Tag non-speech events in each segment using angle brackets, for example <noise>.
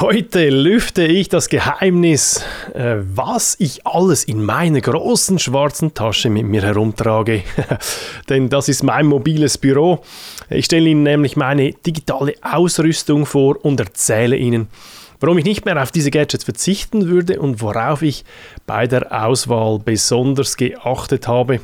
Heute lüfte ich das Geheimnis, äh, was ich alles in meiner großen schwarzen Tasche mit mir herumtrage. <laughs> Denn das ist mein mobiles Büro. Ich stelle Ihnen nämlich meine digitale Ausrüstung vor und erzähle Ihnen, warum ich nicht mehr auf diese Gadgets verzichten würde und worauf ich bei der Auswahl besonders geachtet habe.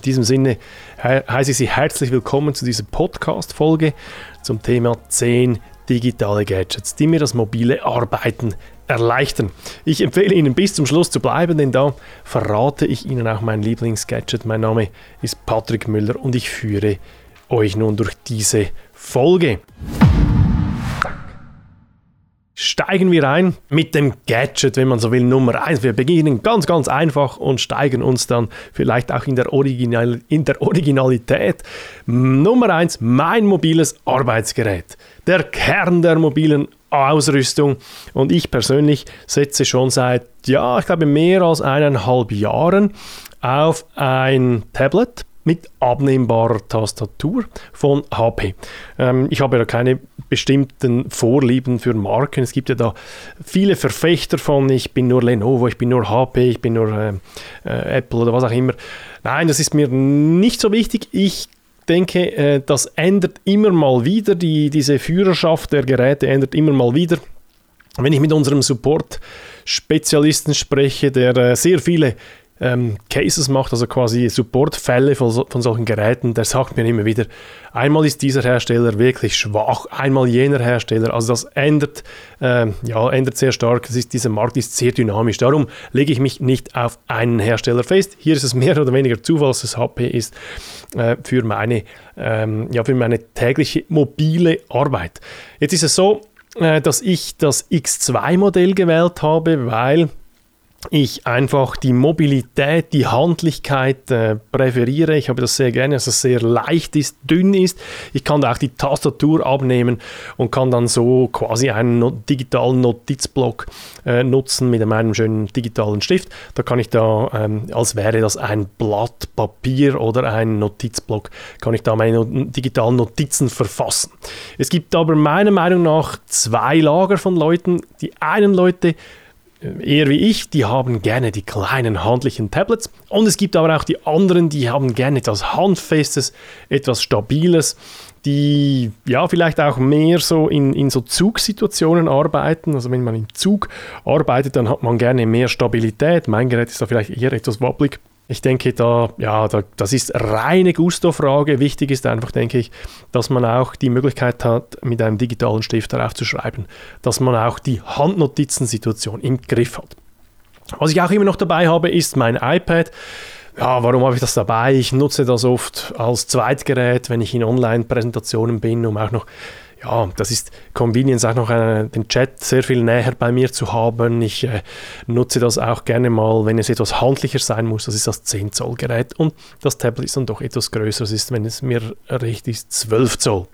In diesem Sinne heiße ich Sie herzlich willkommen zu dieser Podcast-Folge zum Thema 10 digitale Gadgets, die mir das mobile Arbeiten erleichtern. Ich empfehle Ihnen bis zum Schluss zu bleiben, denn da verrate ich Ihnen auch mein Lieblingsgadget. Mein Name ist Patrick Müller und ich führe euch nun durch diese Folge steigen wir ein mit dem Gadget, wenn man so will, Nummer 1. Wir beginnen ganz, ganz einfach und steigen uns dann vielleicht auch in der, Original in der Originalität. Nummer 1, mein mobiles Arbeitsgerät. Der Kern der mobilen Ausrüstung. Und ich persönlich setze schon seit, ja, ich glaube, mehr als eineinhalb Jahren auf ein Tablet mit abnehmbarer Tastatur von HP. Ähm, ich habe ja keine bestimmten Vorlieben für Marken. Es gibt ja da viele Verfechter von, ich bin nur Lenovo, ich bin nur HP, ich bin nur äh, äh, Apple oder was auch immer. Nein, das ist mir nicht so wichtig. Ich denke, äh, das ändert immer mal wieder, die, diese Führerschaft der Geräte ändert immer mal wieder. Wenn ich mit unserem Support-Spezialisten spreche, der äh, sehr viele ähm, Cases macht, also quasi Supportfälle von, von solchen Geräten, der sagt mir immer wieder, einmal ist dieser Hersteller wirklich schwach, einmal jener Hersteller. Also das ändert, äh, ja, ändert sehr stark. Ist, dieser Markt ist sehr dynamisch. Darum lege ich mich nicht auf einen Hersteller fest. Hier ist es mehr oder weniger Zufall, dass es HP ist äh, für, meine, ähm, ja, für meine tägliche mobile Arbeit. Jetzt ist es so, äh, dass ich das X2-Modell gewählt habe, weil ich einfach die Mobilität, die Handlichkeit äh, präferiere. Ich habe das sehr gerne, dass es sehr leicht ist, dünn ist. Ich kann da auch die Tastatur abnehmen und kann dann so quasi einen no digitalen Notizblock äh, nutzen mit einem schönen digitalen Stift. Da kann ich da, ähm, als wäre das ein Blatt Papier oder ein Notizblock, kann ich da meine digitalen Notizen verfassen. Es gibt aber meiner Meinung nach zwei Lager von Leuten. Die einen Leute, eher wie ich, die haben gerne die kleinen handlichen Tablets. Und es gibt aber auch die anderen, die haben gerne etwas Handfestes, etwas Stabiles, die ja vielleicht auch mehr so in, in so Zugsituationen arbeiten. Also wenn man im Zug arbeitet, dann hat man gerne mehr Stabilität. Mein Gerät ist da vielleicht eher etwas wabbelig. Ich denke, da, ja, da, das ist reine Gusto-Frage. Wichtig ist einfach, denke ich, dass man auch die Möglichkeit hat, mit einem digitalen Stift darauf zu schreiben, dass man auch die Handnotizensituation im Griff hat. Was ich auch immer noch dabei habe, ist mein iPad. Ja, warum habe ich das dabei? Ich nutze das oft als Zweitgerät, wenn ich in Online-Präsentationen bin, um auch noch ja, das ist Convenience auch noch äh, den Chat sehr viel näher bei mir zu haben. Ich äh, nutze das auch gerne mal, wenn es etwas handlicher sein muss. Das ist das 10 Zoll Gerät und das Tablet ist dann doch etwas größer. Das ist, wenn es mir recht ist, 12 Zoll.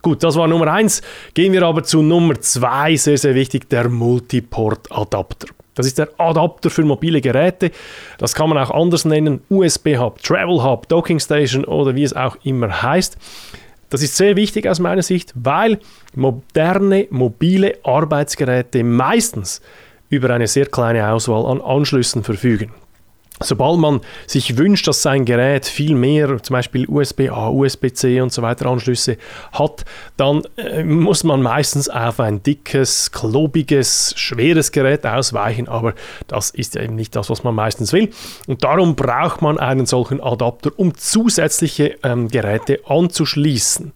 Gut, das war Nummer 1. Gehen wir aber zu Nummer 2, sehr, sehr wichtig, der Multiport-Adapter. Das ist der Adapter für mobile Geräte. Das kann man auch anders nennen. USB-Hub, Travel-Hub, Docking Station oder wie es auch immer heißt. Das ist sehr wichtig aus meiner Sicht, weil moderne mobile Arbeitsgeräte meistens über eine sehr kleine Auswahl an Anschlüssen verfügen. Sobald man sich wünscht, dass sein Gerät viel mehr, zum Beispiel USB-A, USB-C und so weiter Anschlüsse hat, dann äh, muss man meistens auf ein dickes, klobiges, schweres Gerät ausweichen, aber das ist ja eben nicht das, was man meistens will. Und darum braucht man einen solchen Adapter, um zusätzliche ähm, Geräte anzuschließen.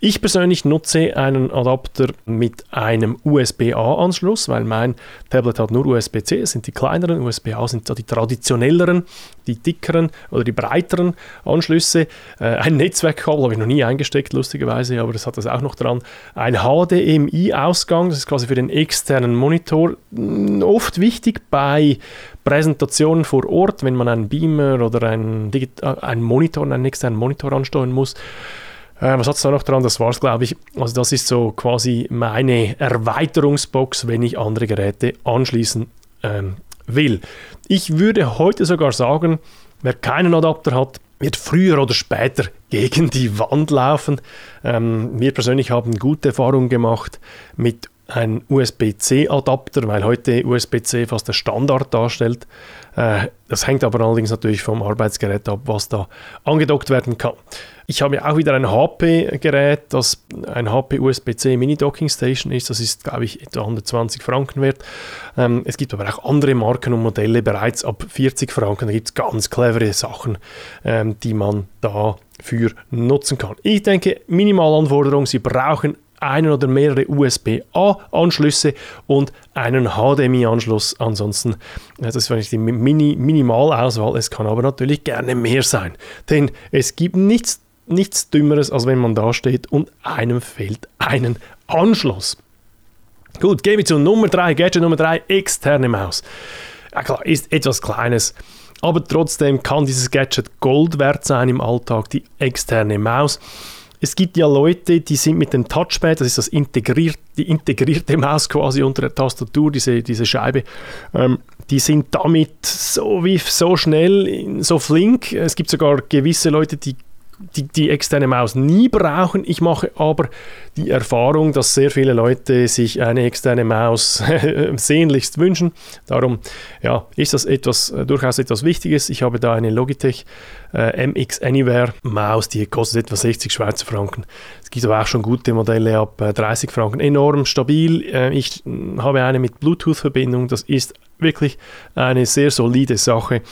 Ich persönlich nutze einen Adapter mit einem USB-A-Anschluss, weil mein Tablet hat nur USB-C, sind die kleineren, USB-A sind da die traditionellen schnelleren, die dickeren oder die breiteren Anschlüsse. Äh, ein Netzwerkkabel habe ich noch nie eingesteckt, lustigerweise, aber das hat das auch noch dran. Ein HDMI-Ausgang, das ist quasi für den externen Monitor hm, oft wichtig bei Präsentationen vor Ort, wenn man einen Beamer oder einen, Digit äh, einen Monitor, einen externen Monitor ansteuern muss. Äh, was hat es da noch dran? Das war es, glaube ich. Also das ist so quasi meine Erweiterungsbox, wenn ich andere Geräte anschließen ähm, will. Ich würde heute sogar sagen, wer keinen Adapter hat, wird früher oder später gegen die Wand laufen. Ähm, wir persönlich haben gute Erfahrungen gemacht mit einem USB-C-Adapter, weil heute USB-C fast der Standard darstellt. Äh, das hängt aber allerdings natürlich vom Arbeitsgerät ab, was da angedockt werden kann. Ich habe auch wieder ein HP-Gerät, das ein HP USB-C Mini-Docking Station ist. Das ist, glaube ich, etwa 120 Franken wert. Ähm, es gibt aber auch andere Marken und Modelle bereits ab 40 Franken. Da gibt es ganz clevere Sachen, ähm, die man dafür nutzen kann. Ich denke, Minimalanforderung, Sie brauchen einen oder mehrere USB-A-Anschlüsse und einen HDMI-Anschluss. Ansonsten, das ist vielleicht die Mini Minimalauswahl. Es kann aber natürlich gerne mehr sein, denn es gibt nichts nichts Dümmeres, als wenn man da steht und einem fehlt einen Anschluss. Gut, gehen wir zu Nummer 3, Gadget Nummer 3, externe Maus. Ja klar, ist etwas Kleines, aber trotzdem kann dieses Gadget Gold wert sein im Alltag, die externe Maus. Es gibt ja Leute, die sind mit dem Touchpad, das ist das integriert, die integrierte Maus quasi unter der Tastatur, diese, diese Scheibe, ähm, die sind damit so wie so schnell, so flink. Es gibt sogar gewisse Leute, die die, die externe Maus nie brauchen. Ich mache aber die Erfahrung, dass sehr viele Leute sich eine externe Maus <laughs> sehnlichst wünschen. Darum ja, ist das etwas, äh, durchaus etwas Wichtiges. Ich habe da eine Logitech äh, MX Anywhere Maus, die kostet etwa 60 Schweizer Franken. Es gibt aber auch schon gute Modelle ab äh, 30 Franken. Enorm stabil. Äh, ich äh, habe eine mit Bluetooth-Verbindung. Das ist wirklich eine sehr solide Sache.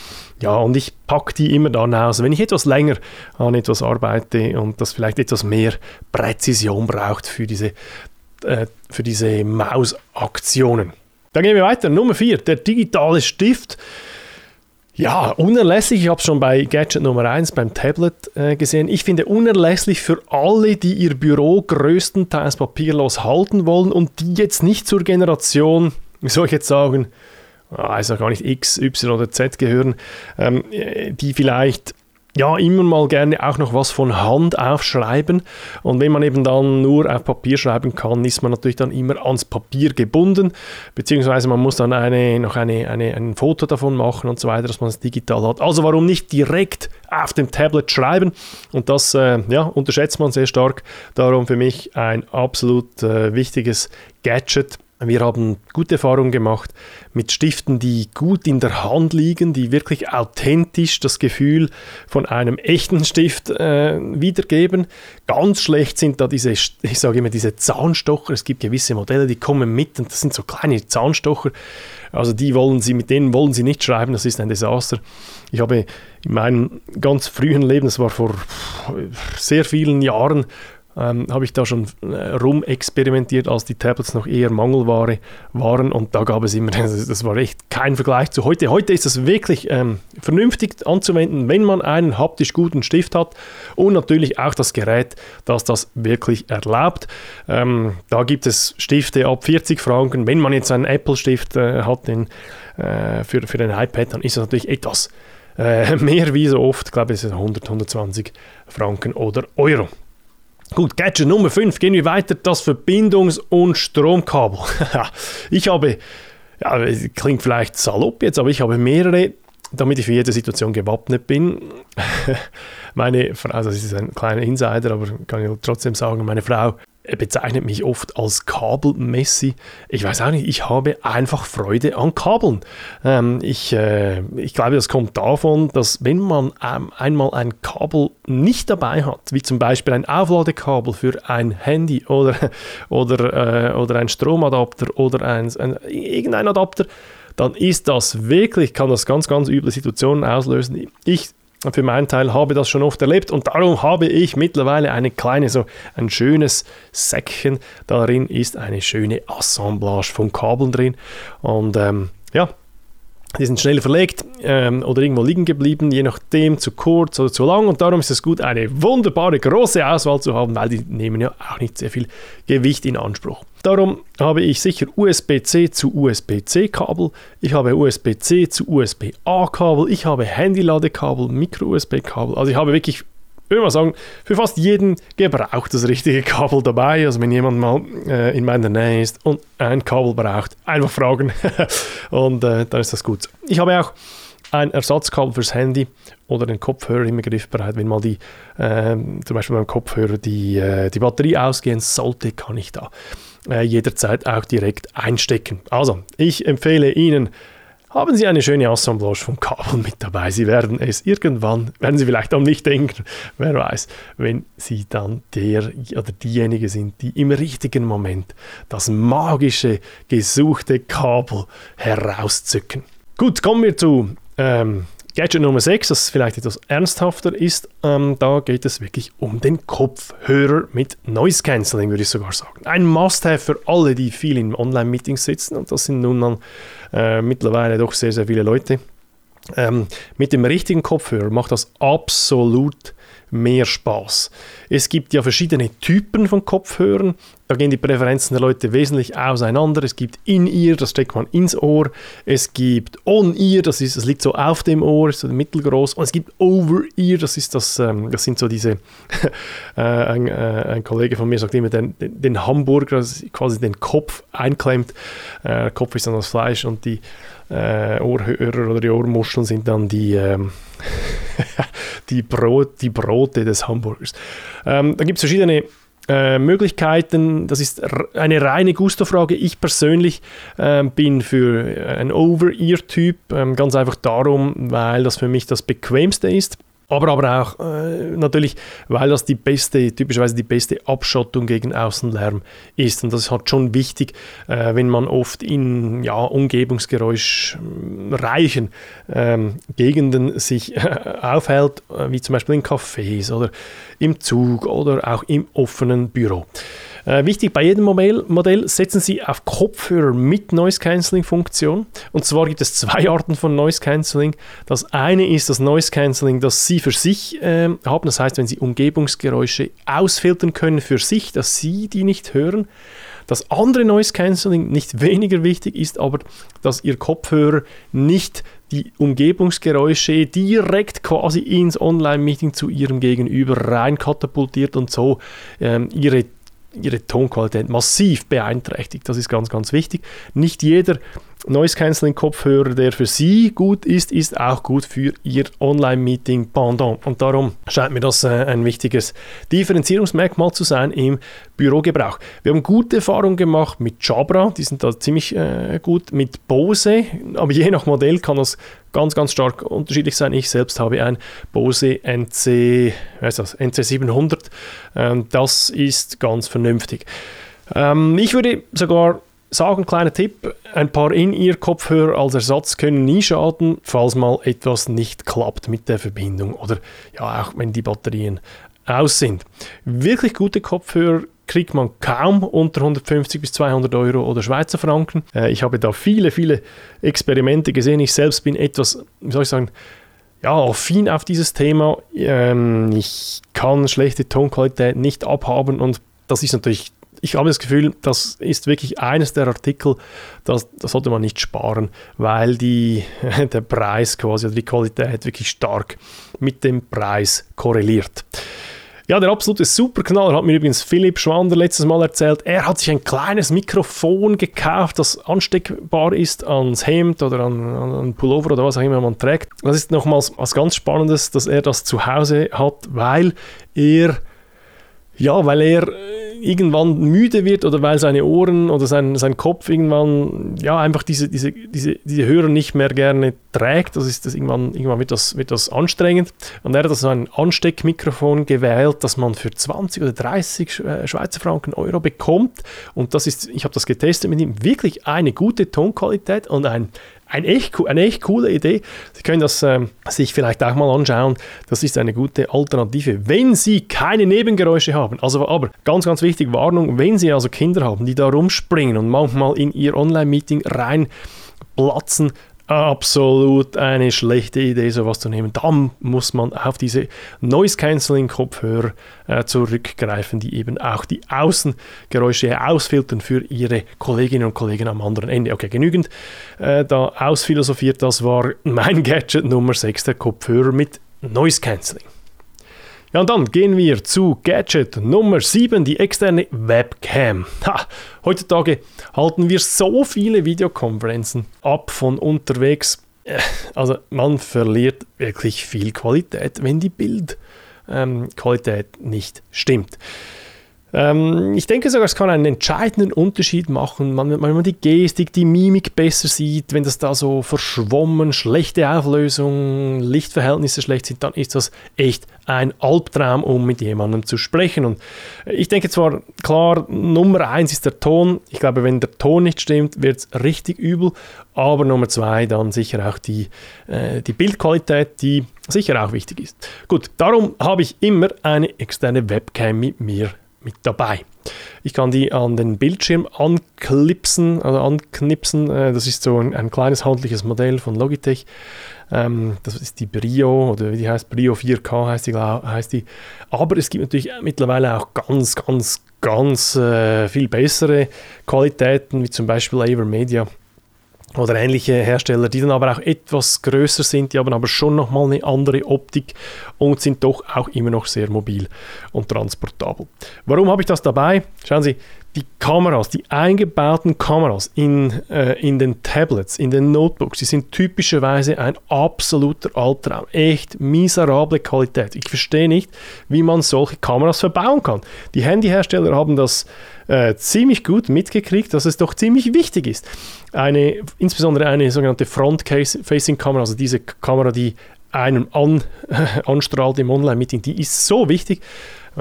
Ja, und ich packe die immer dann aus, wenn ich etwas länger an etwas arbeite und das vielleicht etwas mehr Präzision braucht für diese, äh, für diese Mausaktionen. Dann gehen wir weiter. Nummer 4, der digitale Stift. Ja, unerlässlich. Ich habe es schon bei Gadget Nummer 1 beim Tablet äh, gesehen. Ich finde unerlässlich für alle, die ihr Büro größtenteils papierlos halten wollen und die jetzt nicht zur Generation, wie soll ich jetzt sagen, also gar nicht X, Y oder Z gehören, ähm, die vielleicht ja, immer mal gerne auch noch was von Hand aufschreiben. Und wenn man eben dann nur auf Papier schreiben kann, ist man natürlich dann immer ans Papier gebunden, beziehungsweise man muss dann eine, noch eine, eine, ein Foto davon machen und so weiter, dass man es digital hat. Also warum nicht direkt auf dem Tablet schreiben? Und das äh, ja, unterschätzt man sehr stark. Darum für mich ein absolut äh, wichtiges Gadget wir haben gute Erfahrungen gemacht mit Stiften, die gut in der Hand liegen, die wirklich authentisch das Gefühl von einem echten Stift äh, wiedergeben. Ganz schlecht sind da diese, <laughs> ich sage immer, diese Zahnstocher. Es gibt gewisse Modelle, die kommen mit und das sind so kleine Zahnstocher. Also die wollen Sie, mit denen wollen Sie nicht schreiben, das ist ein Desaster. Ich habe in meinem ganz frühen Leben, das war vor sehr vielen Jahren, ähm, habe ich da schon äh, rumexperimentiert, als die Tablets noch eher Mangelware waren und da gab es immer, <laughs> das war echt kein Vergleich zu heute. Heute ist das wirklich ähm, vernünftig anzuwenden, wenn man einen haptisch guten Stift hat und natürlich auch das Gerät, das das wirklich erlaubt. Ähm, da gibt es Stifte ab 40 Franken. Wenn man jetzt einen Apple-Stift äh, hat den, äh, für, für ein iPad, dann ist das natürlich etwas äh, <laughs> mehr wie so oft, ich glaube es sind 100, 120 Franken oder Euro. Gut, Gadget Nummer 5, gehen wir weiter, das Verbindungs- und Stromkabel. <laughs> ich habe, ja, klingt vielleicht salopp jetzt, aber ich habe mehrere, damit ich für jede Situation gewappnet bin. <laughs> meine Frau, also das ist ein kleiner Insider, aber kann ich trotzdem sagen, meine Frau er bezeichnet mich oft als Kabelmessi. Ich weiß auch nicht, ich habe einfach Freude an Kabeln. Ähm, ich, äh, ich glaube, das kommt davon, dass wenn man ähm, einmal ein Kabel nicht dabei hat, wie zum Beispiel ein Aufladekabel für ein Handy oder, <laughs> oder, äh, oder ein Stromadapter oder ein, ein, irgendein Adapter, dann ist das wirklich, kann das ganz, ganz üble Situationen auslösen. Ich für meinen Teil habe das schon oft erlebt und darum habe ich mittlerweile eine kleine, so ein schönes Säckchen. Darin ist eine schöne Assemblage von Kabeln drin. Und ähm, ja, die sind schnell verlegt ähm, oder irgendwo liegen geblieben, je nachdem zu kurz oder zu lang. Und darum ist es gut, eine wunderbare große Auswahl zu haben, weil die nehmen ja auch nicht sehr viel Gewicht in Anspruch. Darum habe ich sicher USB-C zu USB-C Kabel, ich habe USB-C zu USB-A Kabel, ich habe Handy-Ladekabel, Micro-USB-Kabel. Also ich habe wirklich ich würde mal sagen, für fast jeden Gebrauch das richtige Kabel dabei. Also wenn jemand mal äh, in meiner Nähe ist und ein Kabel braucht, einfach fragen <laughs> und äh, dann ist das gut. Ich habe auch ein Ersatzkabel fürs Handy oder den Kopfhörer immer griffbereit. Wenn mal die, äh, zum Beispiel beim Kopfhörer die, äh, die Batterie ausgehen sollte, kann ich da äh, jederzeit auch direkt einstecken. Also, ich empfehle Ihnen, haben Sie eine schöne Assemblage von Kabeln mit dabei. Sie werden es irgendwann, werden Sie vielleicht auch nicht denken, wer weiß, wenn Sie dann der oder diejenige sind, die im richtigen Moment das magische, gesuchte Kabel herauszücken. Gut, kommen wir zu ähm, Gadget Nummer 6, das vielleicht etwas ernsthafter ist, ähm, da geht es wirklich um den Kopfhörer mit Noise Cancelling, würde ich sogar sagen. Ein Must-Have für alle, die viel in Online-Meetings sitzen und das sind nun mal äh, mittlerweile doch sehr, sehr viele Leute. Ähm, mit dem richtigen Kopfhörer macht das absolut mehr Spaß. Es gibt ja verschiedene Typen von Kopfhörern. Da gehen die Präferenzen der Leute wesentlich auseinander. Es gibt In-Ear, das steckt man ins Ohr. Es gibt On-Ear, das, das liegt so auf dem Ohr, ist so mittelgroß. Und es gibt Over-Ear, das, das, ähm, das sind so diese, <laughs> äh, ein, äh, ein, Kollege von mir sagt immer, den, den, Hamburger, das quasi den Kopf einklemmt. Äh, der Kopf ist dann das Fleisch und die äh, Ohrhörer oder die Ohrmuscheln sind dann die, ähm, <laughs> die, Brot, die Brote des Hamburgers. Ähm, da gibt es verschiedene äh, Möglichkeiten. Das ist eine reine Gusto-Frage. Ich persönlich äh, bin für ein Over-Ear-Typ, äh, ganz einfach darum, weil das für mich das bequemste ist. Aber, aber auch äh, natürlich, weil das die beste, typischerweise die beste Abschottung gegen Außenlärm ist. Und das ist halt schon wichtig, äh, wenn man oft in ja, umgebungsgeräuschreichen ähm, Gegenden sich äh, aufhält, wie zum Beispiel in Cafés oder im Zug oder auch im offenen Büro. Äh, wichtig bei jedem Modell, Modell setzen Sie auf Kopfhörer mit Noise Cancelling Funktion. Und zwar gibt es zwei <laughs> Arten von Noise Cancelling. Das eine ist das Noise Cancelling, das Sie für sich äh, haben. Das heißt, wenn Sie Umgebungsgeräusche ausfiltern können für sich, dass Sie die nicht hören. Das andere Noise Cancelling, nicht <laughs> weniger wichtig, ist aber, dass Ihr Kopfhörer nicht die Umgebungsgeräusche direkt quasi ins Online-Meeting zu Ihrem Gegenüber rein katapultiert und so ähm, Ihre ihre Tonqualität massiv beeinträchtigt. Das ist ganz, ganz wichtig. Nicht jeder Noise Cancelling Kopfhörer, der für Sie gut ist, ist auch gut für Ihr Online-Meeting Pendant. Und darum scheint mir das äh, ein wichtiges Differenzierungsmerkmal zu sein im Bürogebrauch. Wir haben gute Erfahrungen gemacht mit Jabra, die sind da ziemlich äh, gut, mit Bose, aber je nach Modell kann das ganz, ganz stark unterschiedlich sein. Ich selbst habe ein Bose NC, was das, NC700. Ähm, das ist ganz vernünftig. Ähm, ich würde sogar sagen, kleiner Tipp, ein paar In-Ear-Kopfhörer als Ersatz können nie schaden, falls mal etwas nicht klappt mit der Verbindung oder ja, auch wenn die Batterien aus sind. Wirklich gute Kopfhörer kriegt man kaum unter 150 bis 200 Euro oder Schweizer Franken. Äh, ich habe da viele, viele Experimente gesehen. Ich selbst bin etwas, wie soll ich sagen, ja, affin auf dieses Thema. Ähm, ich kann schlechte Tonqualität nicht abhaben und das ist natürlich ich habe das Gefühl, das ist wirklich eines der Artikel, das, das sollte man nicht sparen, weil die, <laughs> der Preis quasi oder die Qualität wirklich stark mit dem Preis korreliert. Ja, der absolute Superknaller hat mir übrigens Philipp Schwander letztes Mal erzählt. Er hat sich ein kleines Mikrofon gekauft, das ansteckbar ist ans Hemd oder an, an Pullover oder was auch immer man trägt. Das ist nochmals was ganz Spannendes, dass er das zu Hause hat, weil er ja, weil er irgendwann müde wird oder weil seine Ohren oder sein, sein Kopf irgendwann ja einfach diese, diese, diese, diese Hörer nicht mehr gerne trägt. Das ist das irgendwann, irgendwann wird das, wird das anstrengend. Und er hat so ein Ansteckmikrofon gewählt, das man für 20 oder 30 äh, Schweizer Franken Euro bekommt. Und das ist, ich habe das getestet mit ihm, wirklich eine gute Tonqualität und ein ein echt, eine echt coole Idee. Sie können das ähm, sich vielleicht auch mal anschauen. Das ist eine gute Alternative, wenn Sie keine Nebengeräusche haben. Also, aber ganz, ganz wichtig, Warnung, wenn Sie also Kinder haben, die da rumspringen und manchmal in Ihr Online-Meeting reinplatzen, absolut eine schlechte Idee, sowas zu nehmen. Da muss man auf diese Noise Cancelling Kopfhörer äh, zurückgreifen, die eben auch die Außengeräusche ausfiltern für ihre Kolleginnen und Kollegen am anderen Ende. Okay, genügend äh, da ausphilosophiert. Das war mein Gadget Nummer 6, der Kopfhörer mit Noise Cancelling. Ja, und dann gehen wir zu Gadget Nummer 7, die externe Webcam. Ha, heutzutage halten wir so viele Videokonferenzen ab von unterwegs. Äh, also man verliert wirklich viel Qualität, wenn die Bildqualität ähm, nicht stimmt. Ähm, ich denke sogar, es kann einen entscheidenden Unterschied machen, wenn man die Gestik, die Mimik besser sieht, wenn das da so verschwommen, schlechte Auflösung, Lichtverhältnisse schlecht sind, dann ist das echt ein Albtraum, um mit jemandem zu sprechen. Und ich denke zwar, klar, Nummer eins ist der Ton. Ich glaube, wenn der Ton nicht stimmt, wird es richtig übel. Aber Nummer zwei dann sicher auch die, äh, die Bildqualität, die sicher auch wichtig ist. Gut, darum habe ich immer eine externe Webcam mit mir mit dabei. Ich kann die an den Bildschirm anklipsen, also anknipsen. Äh, das ist so ein, ein kleines handliches Modell von Logitech. Ähm, das ist die Brio oder wie die heißt, Brio 4K heißt die, heißt die. Aber es gibt natürlich mittlerweile auch ganz, ganz, ganz äh, viel bessere Qualitäten, wie zum Beispiel Avermedia oder ähnliche Hersteller, die dann aber auch etwas größer sind, die haben aber schon nochmal eine andere Optik und sind doch auch immer noch sehr mobil und transportabel. Warum habe ich das dabei? Schauen Sie, die Kameras, die eingebauten Kameras in, äh, in den Tablets, in den Notebooks, die sind typischerweise ein absoluter Albtraum. Echt miserable Qualität. Ich verstehe nicht, wie man solche Kameras verbauen kann. Die Handyhersteller haben das äh, ziemlich gut mitgekriegt, dass es doch ziemlich wichtig ist. Eine, insbesondere eine sogenannte Front-Facing-Kamera, also diese Kamera, die einem an, <laughs> anstrahlt im Online-Meeting, die ist so wichtig.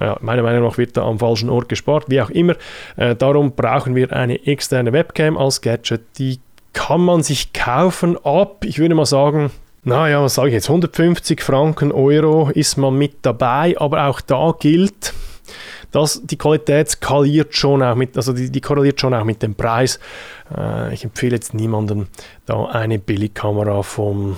Ja, meiner Meinung nach wird da am falschen Ort gespart, wie auch immer. Äh, darum brauchen wir eine externe Webcam als Gadget. Die kann man sich kaufen ab, ich würde mal sagen, naja, was sage ich jetzt, 150 Franken, Euro ist man mit dabei, aber auch da gilt, dass die Qualität skaliert schon auch mit, also die, die korreliert schon auch mit dem Preis. Äh, ich empfehle jetzt niemandem da eine Billigkamera vom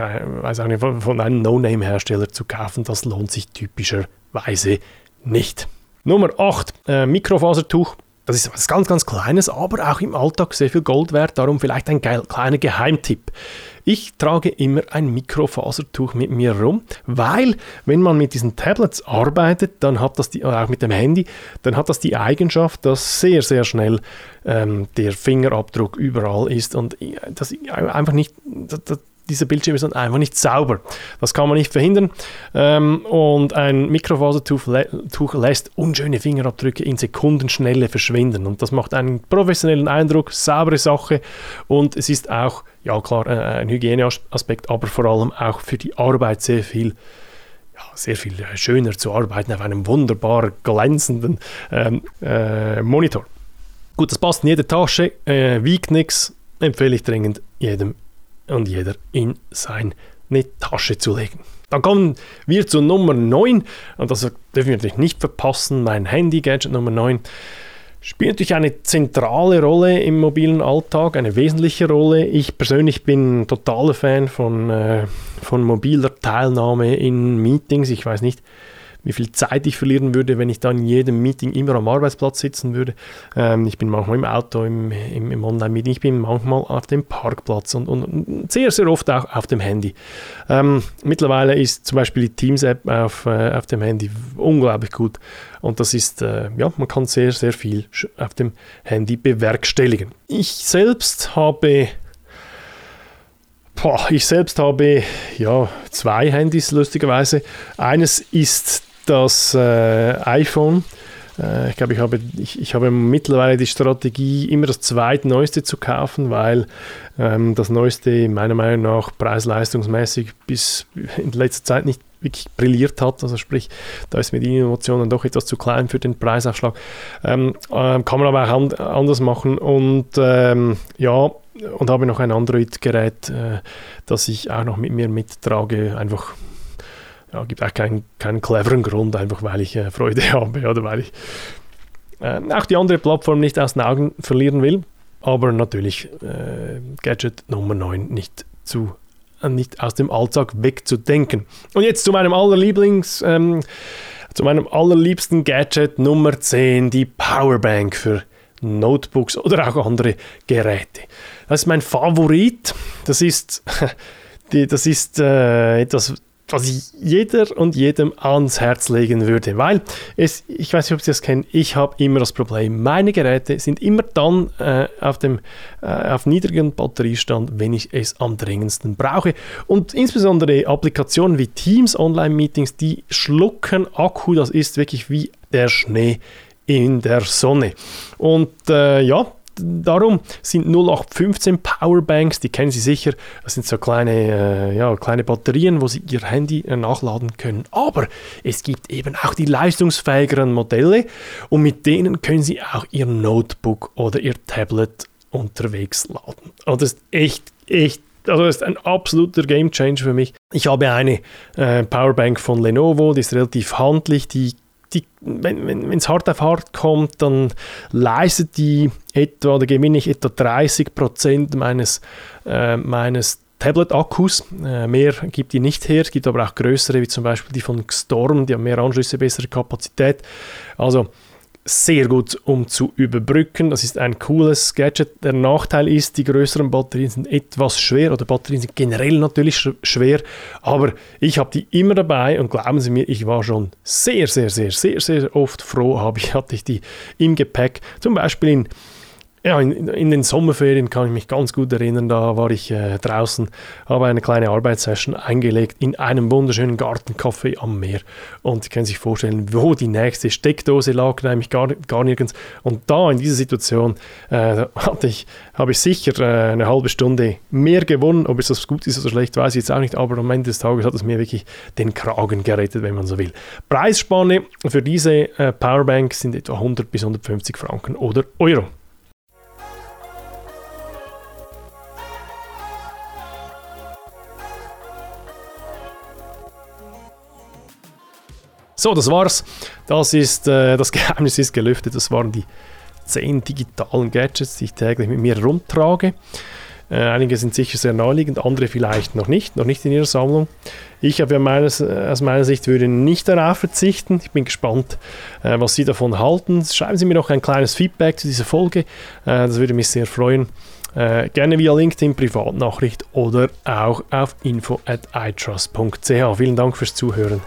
weiß auch nicht, von einem No-Name-Hersteller zu kaufen. Das lohnt sich typischerweise nicht. Nummer 8, äh, Mikrofasertuch. Das ist was ganz, ganz Kleines, aber auch im Alltag sehr viel Gold wert. Darum vielleicht ein geil, kleiner Geheimtipp. Ich trage immer ein Mikrofasertuch mit mir rum, weil wenn man mit diesen Tablets arbeitet, dann hat das die, auch mit dem Handy, dann hat das die Eigenschaft, dass sehr, sehr schnell ähm, der Fingerabdruck überall ist und äh, das einfach nicht, das, diese Bildschirme sind einfach nicht sauber. Das kann man nicht verhindern. Ähm, und ein Mikrofasertuch lässt unschöne Fingerabdrücke in Sekundenschnelle verschwinden. Und das macht einen professionellen Eindruck, saubere Sache. Und es ist auch, ja klar, äh, ein Hygieneaspekt, aber vor allem auch für die Arbeit sehr viel sehr viel schöner zu arbeiten auf einem wunderbar glänzenden ähm, äh, Monitor. Gut, das passt in jede Tasche, äh, wiegt nichts, empfehle ich dringend jedem und jeder in seine Tasche zu legen. Dann kommen wir zu Nummer 9 und das dürfen wir natürlich nicht verpassen, mein Handy-Gadget Nummer 9 spielt natürlich eine zentrale Rolle im mobilen Alltag, eine wesentliche Rolle. Ich persönlich bin totaler Fan von, äh, von mobiler Teilnahme in Meetings. Ich weiß nicht, wie viel Zeit ich verlieren würde, wenn ich dann in jedem Meeting immer am Arbeitsplatz sitzen würde. Ähm, ich bin manchmal im Auto, im, im, im Online-Meeting, ich bin manchmal auf dem Parkplatz und, und sehr, sehr oft auch auf dem Handy. Ähm, mittlerweile ist zum Beispiel die Teams-App auf, äh, auf dem Handy unglaublich gut und das ist, äh, ja, man kann sehr, sehr viel auf dem Handy bewerkstelligen. Ich selbst habe ich selbst habe ja zwei Handys lustigerweise. Eines ist das äh, iPhone. Äh, ich glaube, ich habe, ich, ich habe mittlerweile die Strategie, immer das zweitneueste zu kaufen, weil ähm, das neueste meiner Meinung nach preis-leistungsmäßig bis in letzter Zeit nicht wirklich brilliert hat. Also sprich, da ist mir die Innovation dann doch etwas zu klein für den Preisaufschlag. Ähm, äh, kann man aber auch an, anders machen. Und ähm, ja, und habe noch ein Android-Gerät, äh, das ich auch noch mit mir mittrage, einfach ja, gibt auch keinen, keinen cleveren Grund, einfach weil ich äh, Freude <laughs> habe oder weil ich äh, auch die andere Plattform nicht aus den Augen verlieren will. Aber natürlich äh, Gadget Nummer 9 nicht zu äh, nicht aus dem Alltag wegzudenken. Und jetzt zu meinem allerlieblings, ähm, zu meinem allerliebsten Gadget Nummer 10, die Powerbank für Notebooks oder auch andere Geräte. Das ist mein Favorit. Das ist, <laughs> die, das ist äh, etwas was ich jeder und jedem ans Herz legen würde, weil es, ich weiß nicht, ob Sie das kennen, ich habe immer das Problem, meine Geräte sind immer dann äh, auf dem äh, auf niedrigen Batteriestand, wenn ich es am dringendsten brauche und insbesondere Applikationen wie Teams, Online-Meetings, die schlucken Akku, das ist wirklich wie der Schnee in der Sonne. Und äh, ja, darum sind 0815 Powerbanks, die kennen Sie sicher, das sind so kleine, äh, ja, kleine Batterien, wo Sie Ihr Handy äh, nachladen können. Aber es gibt eben auch die leistungsfähigeren Modelle und mit denen können Sie auch Ihr Notebook oder Ihr Tablet unterwegs laden. Und das ist echt, echt also das ist ein absoluter Gamechanger für mich. Ich habe eine äh, Powerbank von Lenovo, die ist relativ handlich, die die, wenn es hart auf hart kommt, dann leistet die etwa, oder gewinne ich etwa 30 Prozent meines, äh, meines Tablet-Akkus. Äh, mehr gibt die nicht her. Es gibt aber auch größere, wie zum Beispiel die von Storm, die haben mehr Anschlüsse, bessere Kapazität. Also sehr gut, um zu überbrücken. Das ist ein cooles Gadget. Der Nachteil ist, die größeren Batterien sind etwas schwer oder Batterien sind generell natürlich schwer, aber ich habe die immer dabei und glauben Sie mir, ich war schon sehr, sehr, sehr, sehr, sehr oft froh, <laughs> habe hatte ich die im Gepäck. Zum Beispiel in ja, in, in, den Sommerferien kann ich mich ganz gut erinnern, da war ich äh, draußen, habe eine kleine Arbeitssession eingelegt in einem wunderschönen Gartencafé am Meer. Und Sie können sich vorstellen, wo die nächste Steckdose lag, nämlich gar, gar nirgends. Und da in dieser Situation äh, hatte ich, habe ich sicher äh, eine halbe Stunde mehr gewonnen. Ob es das gut ist oder schlecht, weiß ich jetzt auch nicht, aber am Ende des Tages hat es mir wirklich den Kragen gerettet, wenn man so will. Preisspanne für diese äh, Powerbank sind etwa 100 bis 150 Franken oder Euro. So, das war's. Das, ist, äh, das <laughs> Geheimnis ist gelüftet. Das waren die zehn digitalen Gadgets, die ich täglich mit mir rumtrage. Äh, einige sind sicher sehr naheliegend, andere vielleicht noch nicht, noch nicht in ihrer Sammlung. Ich habe ja meines, äh, aus meiner Sicht würde nicht darauf verzichten. Ich bin gespannt, äh, was Sie davon halten. Schreiben Sie mir noch ein kleines Feedback zu dieser Folge. Äh, das würde mich sehr freuen. Äh, gerne via LinkedIn, Privatnachricht oder auch auf info at itrust.ch. Vielen Dank fürs Zuhören.